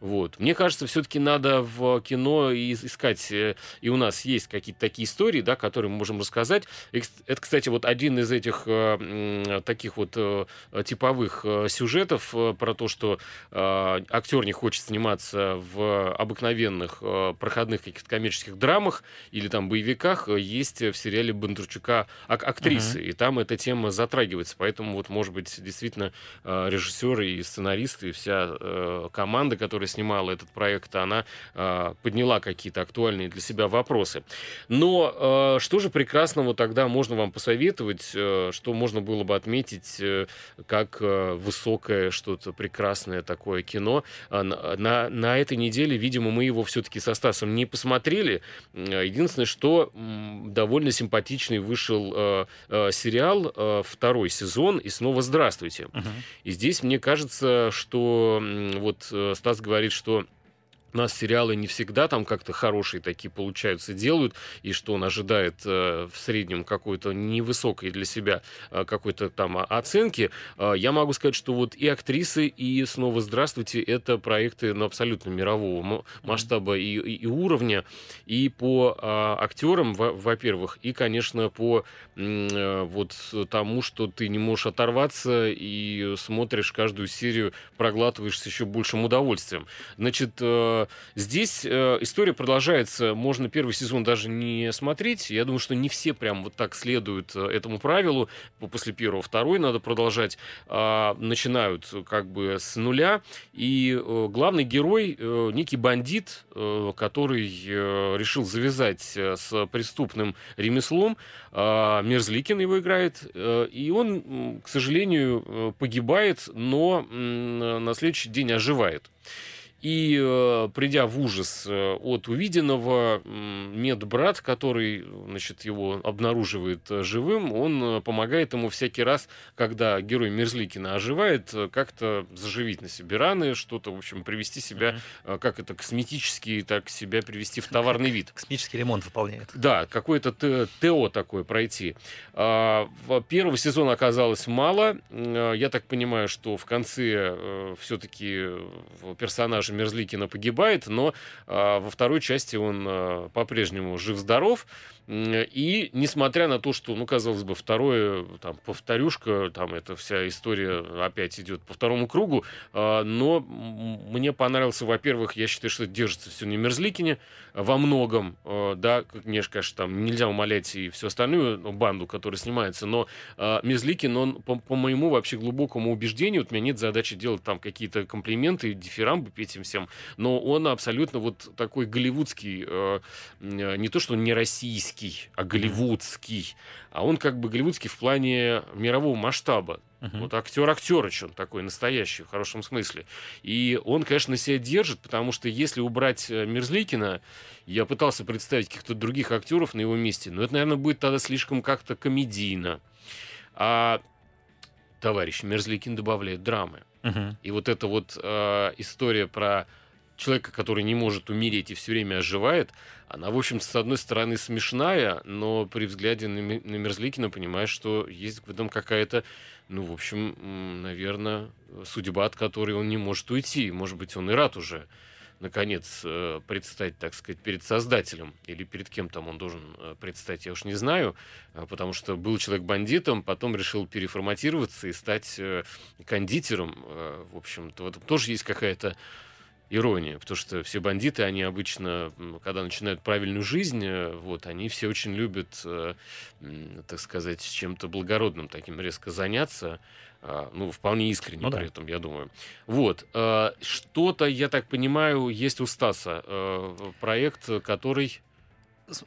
Вот. Мне кажется, все-таки надо в кино искать, э, и у нас есть какие-то такие истории, да, которые мы можем рассказать. Это, кстати, вот один из этих э, таких вот э, типовых сюжетов про то, что актер не хочет сниматься в обыкновенных проходных каких-то коммерческих драмах или там боевиках, есть в сериале Бондарчука актрисы, uh-huh. и там эта тема затрагивается. Поэтому вот, может быть, действительно режиссеры и сценаристы, и вся команда, которая которая снимала этот проект, она э, подняла какие-то актуальные для себя вопросы. Но э, что же прекрасного тогда можно вам посоветовать, э, что можно было бы отметить э, как э, высокое что-то прекрасное такое кино? Э, на, на этой неделе, видимо, мы его все-таки со Стасом не посмотрели. Единственное, что э, довольно симпатичный вышел э, э, сериал, э, второй сезон, и снова здравствуйте. Uh-huh. И здесь мне кажется, что э, вот Стас говорит, говорит, что у нас сериалы не всегда там как-то хорошие такие получаются, делают, и что он ожидает э, в среднем какой-то невысокой для себя э, какой-то там оценки, э, я могу сказать, что вот и актрисы, и снова «Здравствуйте» — это проекты ну, абсолютно мирового масштаба и, и, и уровня, и по э, актерам, во-первых, и, конечно, по э, вот тому, что ты не можешь оторваться и смотришь каждую серию, проглатываешь с еще большим удовольствием. Значит, э, здесь э, история продолжается. Можно первый сезон даже не смотреть. Я думаю, что не все прям вот так следуют э, этому правилу. После первого, второй надо продолжать. А, начинают как бы с нуля. И э, главный герой некий бандит, который решил завязать с преступным ремеслом. А, Мерзликин его играет. И он, к сожалению, погибает, но на следующий день оживает. И э, придя в ужас э, от увиденного, медбрат, который значит, его обнаруживает э, живым, он помогает ему всякий раз, когда герой Мерзликина оживает, как-то заживить на себе раны, что-то, в общем, привести себя, mm-hmm. как это, косметически, так себя привести в товарный вид. Косметический ремонт выполняет. Да, какое-то ТО такое пройти. А, первого сезона оказалось мало. Я так понимаю, что в конце все-таки персонаж персонажа Мерзликина погибает, но а, во второй части он а, по-прежнему жив-здоров. И несмотря на то, что, ну, казалось бы, второе, там, повторюшка, там, эта вся история опять идет по второму кругу, а, но мне понравился, во-первых, я считаю, что держится все на Мерзликине во многом, а, да, конечно, конечно, там нельзя умолять и всю остальную ну, банду, которая снимается, но а, Мерзликин, он, по, по моему вообще глубокому убеждению, вот у меня нет задачи делать там какие-то комплименты, дифирамбы петь им всем, но он абсолютно вот такой голливудский, не то, что не российский, голливудский, а голливудский. А он как бы голливудский в плане мирового масштаба. Uh-huh. Вот актер актерыч он такой настоящий, в хорошем смысле. И он, конечно, себя держит, потому что если убрать э, Мерзликина, я пытался представить каких-то других актеров на его месте, но это, наверное, будет тогда слишком как-то комедийно. А товарищ Мерзликин добавляет драмы. Uh-huh. И вот эта вот э, история про человека, который не может умереть и все время оживает, она, в общем, с одной стороны смешная, но при взгляде на, на Мерзликина понимаешь, что есть в этом какая-то, ну, в общем, наверное, судьба, от которой он не может уйти. Может быть, он и рад уже наконец э, предстать, так сказать, перед создателем или перед кем там он должен э, предстать, я уж не знаю, э, потому что был человек бандитом, потом решил переформатироваться и стать кондитером. В общем-то, в этом тоже есть какая-то ирония, потому что все бандиты, они обычно, когда начинают правильную жизнь, э, вот, они все очень любят, э, так сказать, чем-то благородным таким резко заняться, а, ну, вполне искренне ну, при да. этом, я думаю. Вот, э, что-то, я так понимаю, есть у Стаса проект, который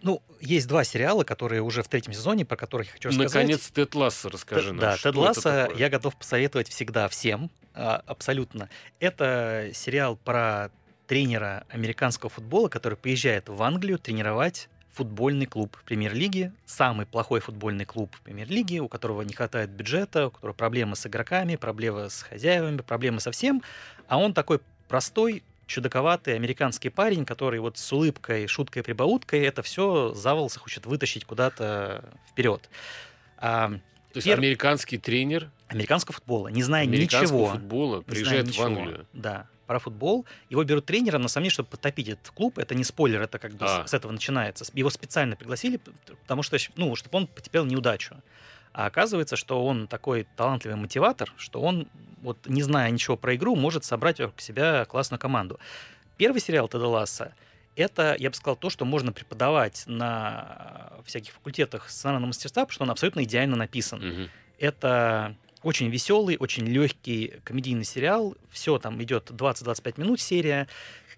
ну, есть два сериала, которые уже в третьем сезоне, про которых я хочу рассказать. Наконец, Тед Ласса расскажи Т- нам. Да, Тед Ласса я готов посоветовать всегда всем, а, абсолютно. Это сериал про тренера американского футбола, который приезжает в Англию тренировать футбольный клуб премьер-лиги, самый плохой футбольный клуб премьер-лиги, у которого не хватает бюджета, у которого проблемы с игроками, проблемы с хозяевами, проблемы со всем, а он такой простой, чудаковатый американский парень, который вот с улыбкой, шуткой, прибауткой это все за волосы хочет вытащить куда-то вперед. А, То есть американский тренер американского футбола, не зная ничего. футбола приезжает в Англию. Да. парафутбол. Его берут тренером, на самом деле, чтобы потопить этот клуб. Это не спойлер, это как бы А. с, с этого начинается. Его специально пригласили, потому что, ну, чтобы он потерпел неудачу. А оказывается, что он такой талантливый мотиватор, что он, вот не зная ничего про игру, может собрать вокруг себя классную команду. Первый сериал Теда Ласса это, я бы сказал, то, что можно преподавать на всяких факультетах сценарного мастерства, потому что он абсолютно идеально написан. Мгм. Это очень веселый, очень легкий комедийный сериал. Все там идет 20-25 минут серия.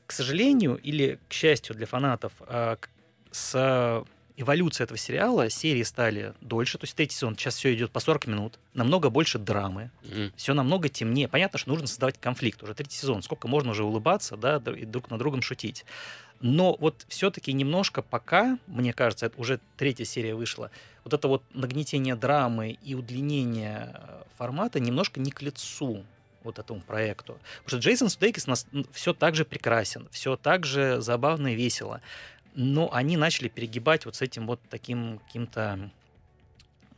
К сожалению или к счастью для фанатов, к- с эволюцией этого сериала серии стали дольше. То есть третий сезон сейчас все идет по 40 минут. Намного больше драмы. Мгм. Все намного темнее. Понятно, что нужно создавать конфликт. Уже третий сезон. Сколько можно уже улыбаться, да, и друг на другом шутить. Но вот все-таки немножко пока, мне кажется, это уже третья серия вышла, вот это вот нагнетение драмы и удлинение э, формата немножко не к лицу вот этому проекту. Потому что Джейсон Судейкис все так же прекрасен, все так же забавно и весело. Но они начали перегибать вот с этим вот таким каким-то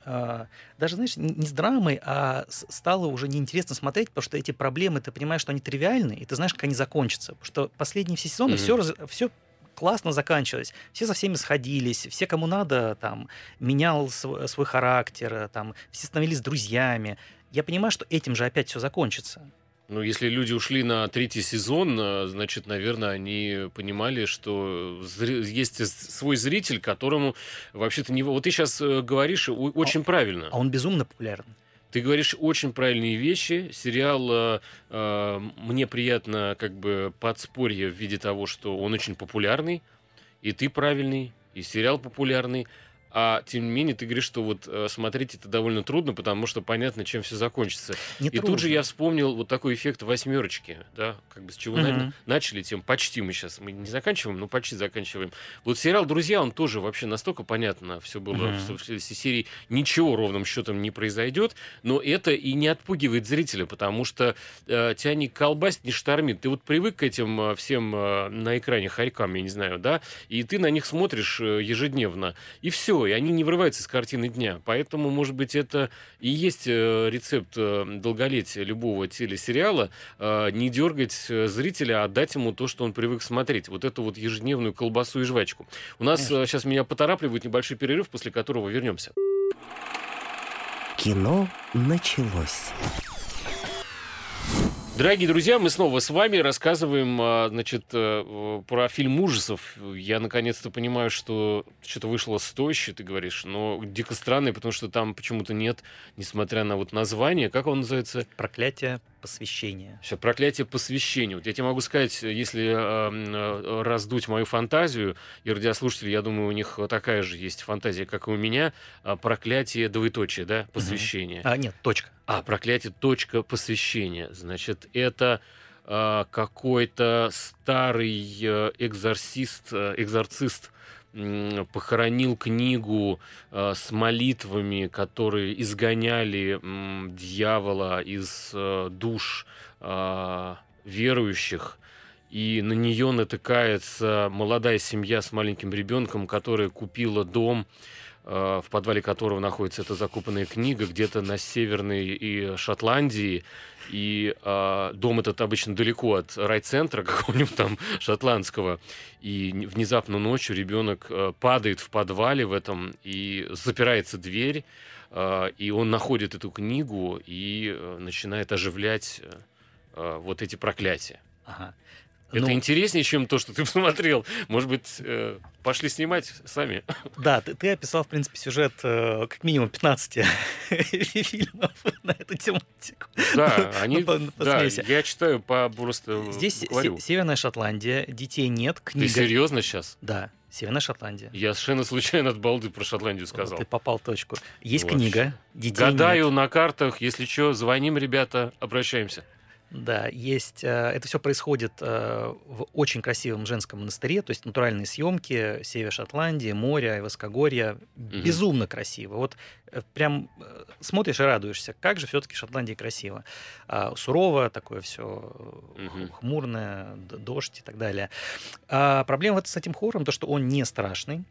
а, даже, знаешь, не с драмой, а стало уже неинтересно смотреть, потому что эти проблемы, ты понимаешь, что они тривиальны, и ты знаешь, как они закончатся. Потому что последние все сезоны Мгм. все, все классно заканчивалось. Все со всеми сходились, все, кому надо, там, менял свой, свой характер, там, все становились друзьями. Я понимаю, что этим же опять все закончится. Ну, если люди ушли на третий сезон, э, значит, наверное, они понимали, что есть свой зритель, которому вообще-то не... Вот ты сейчас говоришь о- очень правильно. А он безумно популярен. Ты говоришь очень правильные вещи. Сериал э, э, мне приятно как бы подспорье в виде того, что он очень популярный, и ты правильный, и сериал популярный. А тем не менее, ты говоришь, что вот э, смотреть это довольно трудно, потому что понятно, чем все закончится. Не И тут же я вспомнил вот такой эффект восьмерочки, да, как бы с чего, наверное, начали, тем почти мы сейчас, мы не заканчиваем, но почти заканчиваем. Вот сериал «Друзья», он тоже вообще настолько понятно все было, Мгм. в следующей серии ничего ровным счетом не произойдет, но это и не отпугивает зрителя, потому что э, тебя не колбасит, не штормит. Ты вот привык к этим э, всем э, на экране хорькам, я не знаю, да, и ты на них смотришь э, ежедневно, и все, и они не вырываются из картины дня. Поэтому, может быть, это и есть э, рецепт э, долголетия любого телесериала, э, не дергать зрителя, а дать ему то, что он привык смотреть. Вот эту вот ежедневную колбасу и жвачку. У нас Конечно. сейчас меня поторапливают небольшой перерыв, после которого вернемся. Кино началось. Дорогие друзья, мы снова с вами рассказываем, а, значит, э, про фильм ужасов. Я наконец-то понимаю, что что-то вышло стоящее, ты говоришь, но дико странное, потому что там почему-то нет, несмотря на вот название, как он называется? Проклятие посвящения. Все, проклятие посвящения. Вот я тебе могу сказать, если э, э, раздуть мою фантазию, и радиослушатели, я думаю, у них такая же есть фантазия, как и у меня, а, проклятие двоеточие, да, посвящение. А, нет, точка. А, проклятие точка посвящения. Значит, это а, какой-то старый э, экзорцист, э, экзорцист похоронил книгу э, с молитвами, которые изгоняли дьявола из э, душ а, верующих. И на нее натыкается молодая семья с маленьким ребенком, которая купила дом, в подвале которого находится эта закупанная книга, где-то на северной и Шотландии. И э, дом этот обычно далеко от райцентра какого-нибудь там шотландского. И внезапно ночью ребенок э, падает в подвале в этом, и запирается дверь, э, и он находит эту книгу и э, начинает оживлять э, э, вот эти проклятия. Ага. Это Ну, интереснее, чем то, что ты посмотрел. Может быть, э, пошли снимать сами. Да, ты, ты описал, в принципе, сюжет э, как минимум 15 фильмов на эту тематику. Да, они, Ну, по- по да, я читаю по просто Здесь се- говорю. Северная Шотландия, детей нет, Ты книга... серьезно сейчас? Да, Северная Шотландия. Я совершенно случайно от балды про Шотландию сказал. Ты попал в точку. Есть Вообще. книга, детей Гадаю нет. на картах, если что, звоним, ребята, обращаемся. Да, есть. э, Это все происходит э, в очень красивом женском монастыре, то есть натуральные съемки, север Шотландии, море, Воскогорье. Безумно красиво. Вот э, прям смотришь и радуешься, как же все-таки в Шотландии красиво. А, Сурово, такое все Мгм. хмурное, дождь и так далее. А проблема вот с этим хоррором, то, что он не страшный.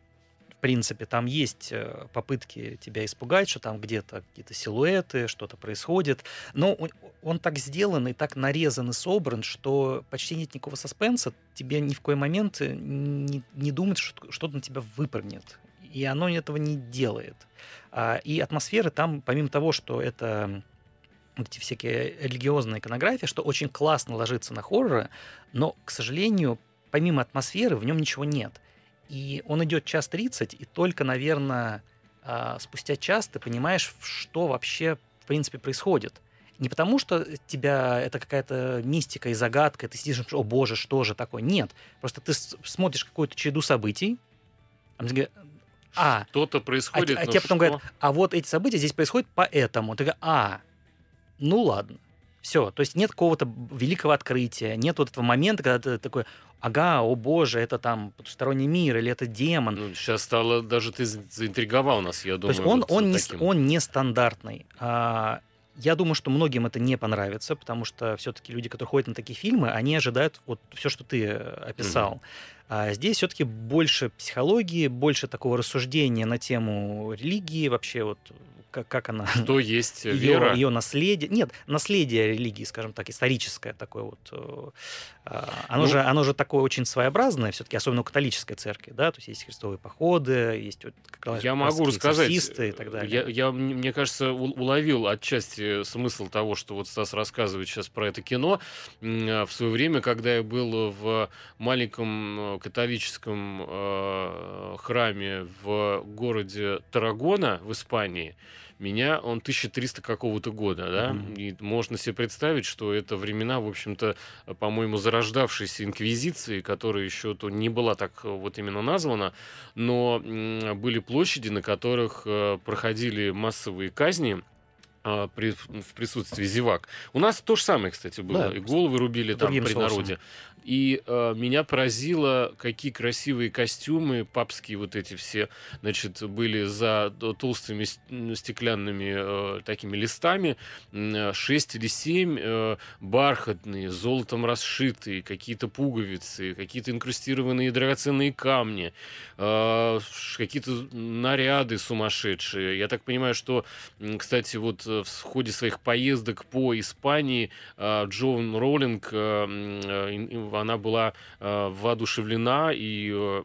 Принципе, там есть э, попытки тебя испугать, что там где-то какие-то силуэты, что-то происходит. Но он, он так сделан и так нарезан и собран, что почти нет никакого саспенса. Тебе ни в какой момент не, не думать, что что-то на тебя выпрыгнет. И оно этого не делает. А, и атмосферы там, помимо того, что это эти всякие религиозные иконографии, что очень классно ложится на хорроры, но, к сожалению, помимо атмосферы в нем ничего нет. И он идет час 30, и только, наверное, а, спустя час ты понимаешь, что вообще, в принципе, происходит. Не потому, что тебя это какая-то мистика и загадка, и ты сидишь, о боже, что же такое. Нет. Просто ты смотришь какую-то череду событий, а, что-то происходит. А, а тебе потом что? говорят, а вот эти события здесь происходят поэтому. Ты говоришь, а, ну ладно. Все, то есть нет какого-то великого открытия, нет вот этого момента, когда ты такой, ага, о боже, это там потусторонний мир или это демон. Ну, сейчас стало, даже ты заинтриговал нас, я думаю. То есть он, вот он, не, он не стандартный. А, я думаю, что многим это не понравится, потому что все-таки люди, которые ходят на такие фильмы, они ожидают вот все, что ты э, описал. Mm-hmm. А здесь все-таки больше психологии, больше такого рассуждения на тему религии, вообще вот как, как она... Что есть ее, вера? Ее наследие. Нет, наследие религии, скажем так, историческое такое вот. Э, а, оно, ну, же, оно же такое очень своеобразное, все-таки, особенно у католической церкви, да, то есть есть крестовые походы, есть вот, как раз, Я могу рассказать. и так далее. Я, я, мне кажется, уловил отчасти смысл того, что вот Стас рассказывает сейчас про это кино. А, в свое время, когда я был в маленьком э, католическом э, храме в городе Тарагона в Испании, меня он 1300 какого-то года, да, mm-hmm. и можно себе представить, что это времена, в общем-то, по-моему, зарождавшейся инквизиции, которая еще то не была так э, вот именно названа, но были площади, на которых э, проходили массовые казни, а, при, в присутствии зевак. У нас то же самое, кстати, было. Да, и головы рубили там при народе. И э, меня поразило, какие красивые костюмы, папские вот эти все, значит, были за толстыми стеклянными э, такими листами, э, 6 или 7 э, бархатные, золотом расшитые, какие-то пуговицы, какие-то инкрустированные драгоценные камни, э, какие-то наряды сумасшедшие. Я так понимаю, что, кстати, вот э, в ходе своих поездок по Испании э, Джон Роллинг э, э, она была э, воодушевлена и э,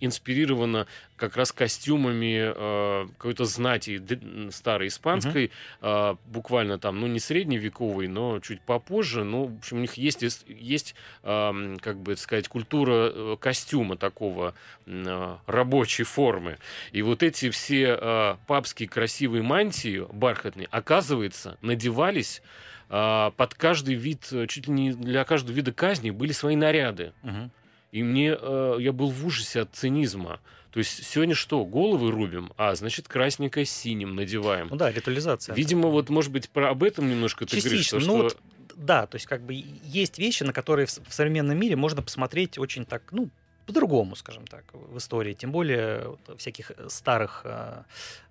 инспирирована как раз костюмами э, какой-то знати старой испанской, uh-huh. буквально там, ну не средневековой, но чуть попозже. Ну, в общем, у них есть, есть как бы сказать, культура костюма такого рабочей формы. И вот эти все папские красивые мантии бархатные, оказывается, надевались под каждый вид, э, чуть ли не для каждого вида казни были свои наряды. Угу. И мне, э, я был в ужасе от цинизма. То есть сегодня что, головы рубим, а значит красненькое с синим надеваем. Ну да, ритуализация. Видимо, вот может быть про об этом немножко ты Частично. говоришь. То, ну, что... вот, да, то есть как бы есть вещи, на которые в, в современном мире можно посмотреть очень так, ну, по-другому, скажем так, в истории. Тем более вот, всяких старых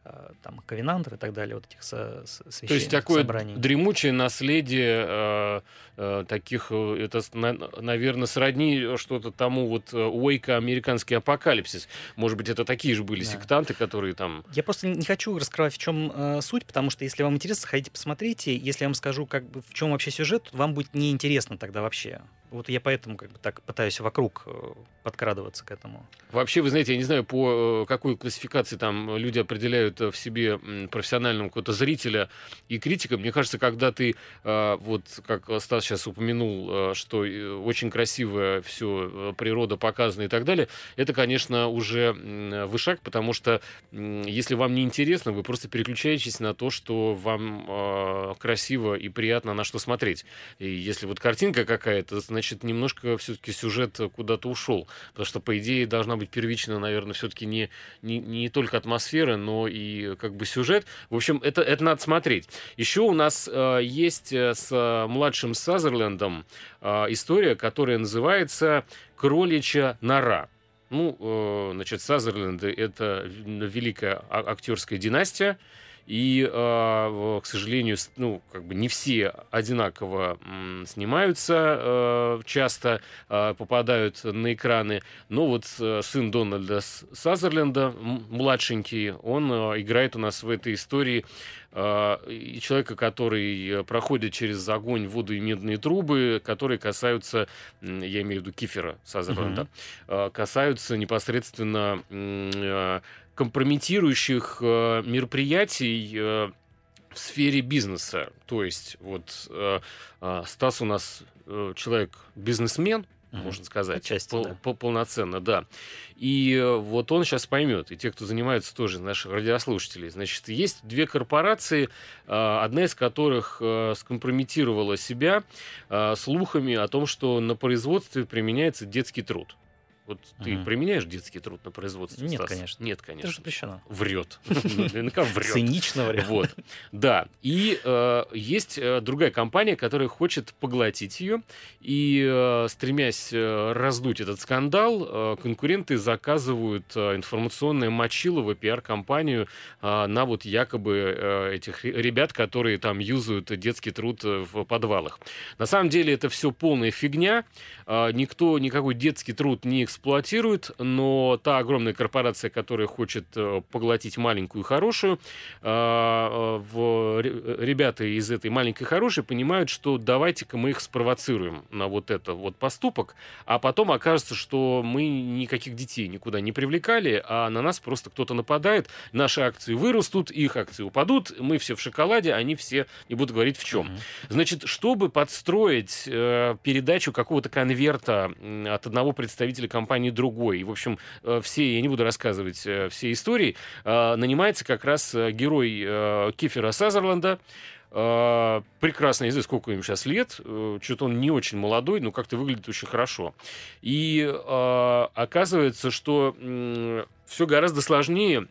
Э, там, ковенантер и так далее, вот этих со, священных То есть такое собраний. дремучее наследие э, э, таких, э, это, на, наверное, сродни что-то тому вот Уэйка «Американский апокалипсис». Может быть, это такие же были да. сектанты, которые там... Я просто не хочу раскрывать, в чем э, суть, потому что если вам интересно, ходите посмотрите. Если я вам скажу, как бы, в чем вообще сюжет, вам будет неинтересно тогда вообще. Вот я поэтому как бы так пытаюсь вокруг подкрадываться к этому. Вообще, вы знаете, я не знаю, по какой классификации там люди определяют воспитывает в себе профессионального какого-то зрителя и критика. Мне кажется, когда ты, вот как Стас сейчас упомянул, что э, очень красивая все э, природа показана и так далее, это, конечно, уже вышаг, потому что если вам не интересно, вы просто переключаетесь на то, что вам красиво и приятно на что смотреть. И если вот картинка какая-то, значит, немножко все-таки сюжет куда-то ушел. Потому что, по идее, должна быть первично, наверное, все-таки не, не, не только атмосфера, но и как бы сюжет. В общем, это, это надо смотреть. Еще у нас э, есть э, с младшим Сазерлендом э, история, которая называется «Кроличья нора». Ну, э, значит, Сазерленды — это великая а, актерская династия, И, э, к сожалению, ну, как бы не все одинаково снимаются, э, часто э, попадают на экраны. Но вот э, сын Дональда Сазерленда, младшенький, он э, играет у нас в этой истории человека, который проходит через огонь, воду и медные трубы, которые касаются, я имею в виду Кифера Сазерленда, uh-huh. касаются непосредственно компрометирующих э, мероприятий э, в сфере бизнеса. То есть вот э, э, Стас у нас э, человек бизнесмен, mm-hmm. можно сказать, Отчасти, пол, да. пол, полноценно, да. И э, вот он сейчас поймет, и те, кто занимается тоже, наших радиослушателей. Значит, есть две корпорации, э, одна из которых э, скомпрометировала себя э, слухами о том, что на производстве применяется детский труд. Вот угу. ты применяешь детский труд на производстве? Нет, Стас? конечно. Нет, конечно. Это запрещено. Врет. Наверняка врет. Цинично врет. Вот. Да. И э, есть э, другая компания, которая хочет поглотить ее. И, э, стремясь э, раздуть этот скандал, э, конкуренты заказывают э, информационное мочилово пиар-компанию на вот якобы этих ребят, которые там юзают детский труд в подвалах. На самом деле это все полная фигня. Э, никто никакой детский труд не эксплуатирует но та огромная корпорация, которая хочет э, поглотить маленькую и хорошую, э, в, ребята из этой маленькой и хорошей понимают, что давайте-ка мы их спровоцируем на вот это вот поступок, а потом окажется, что мы никаких детей никуда не привлекали, а на нас просто кто-то нападает, наши акции вырастут, их акции упадут, мы все в шоколаде, они все, не буду говорить в чем. Значит, чтобы подстроить э, передачу какого-то конверта от одного представителя компании другой. И, в общем, э, все, я не буду рассказывать э, все истории, э, нанимается как раз герой Кифера Сазерленда, прекрасно, не знаю, сколько ему сейчас лет, что-то он не очень молодой, но как-то выглядит очень хорошо. И оказывается, что все гораздо сложнее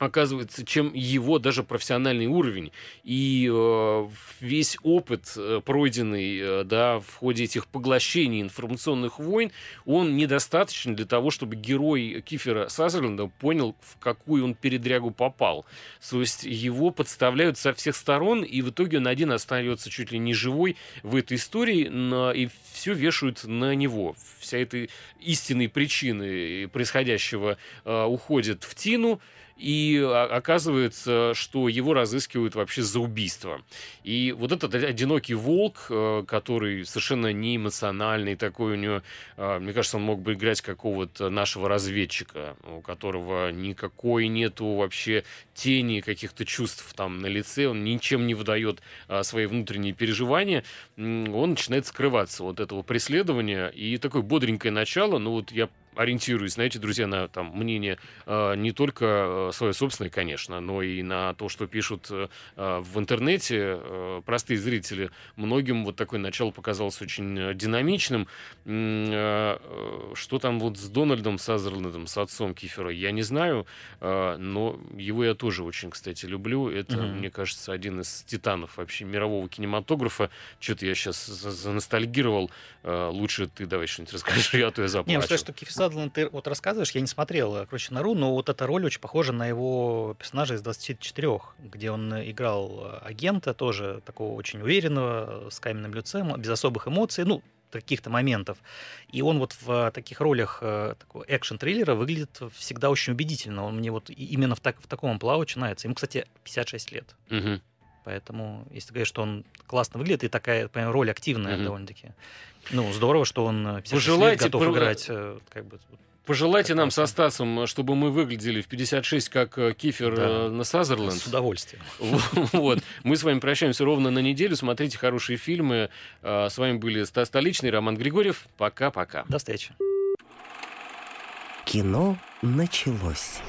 оказывается, чем его даже профессиональный уровень. И э, весь опыт, э, пройденный э, да, в ходе этих поглощений информационных войн, он недостаточен для того, чтобы герой Кифера Сазерленда понял, в какую он передрягу попал. То есть его подставляют со всех сторон, и в итоге он один остается чуть ли не живой в этой истории, но, и все вешают на него. Вся эта истинной причины происходящего э, уходит в Тину, и оказывается, что его разыскивают вообще за убийство. И вот этот одинокий волк, э, который совершенно не эмоциональный такой у него, э, мне кажется, он мог бы играть какого-то нашего разведчика, у которого никакой нету вообще тени каких-то чувств там на лице, он ничем не выдает а, свои внутренние переживания, он начинает скрываться от этого преследования, и такое бодренькое начало, ну вот я ориентируюсь, знаете, друзья, на там, мнение э, не только э, свое собственное, конечно, но и на то, что пишут э, в интернете э, простые зрители. Многим вот такое начало показалось очень э, динамичным. Э, э, что там вот с Дональдом Сазерлендом, с отцом Кифера, я не знаю, э, но его я тоже очень, кстати, люблю. Это, mm-hmm. мне кажется, один из титанов вообще мирового кинематографа. Что-то я сейчас заностальгировал. Э, лучше ты давай что-нибудь расскажи, а то я заплачу. Не, ну, что Кифер Садланд ты вот рассказываешь, я не смотрел э, «Круче Нару», но вот эта роль очень похожа на его персонажа из «24», где он играл э, агента, тоже такого очень уверенного, с каменным лицем, без особых эмоций, ну, каких-то моментов. И он вот в таких ролях э, такого экшен-триллера выглядит всегда очень убедительно. Он мне вот именно в, так, в таком амплуа начинается. Ему, кстати, 56 лет. Угу. Поэтому, если говоришь, что он классно выглядит, и такая понимаю, роль активная угу. довольно-таки. Ну, здорово, что он 56 Пожелайте лет готов про... играть как бы, Пожелайте нам со Стасом, чтобы мы выглядели в 56 как э, Кифер да. Э, на Сазерленд. С удовольствием. Вот. Мы с вами прощаемся ровно на неделю. Смотрите хорошие фильмы. Э, с вами были Стас Столичный, Роман Григорьев. Пока-пока. До встречи. Кино началось.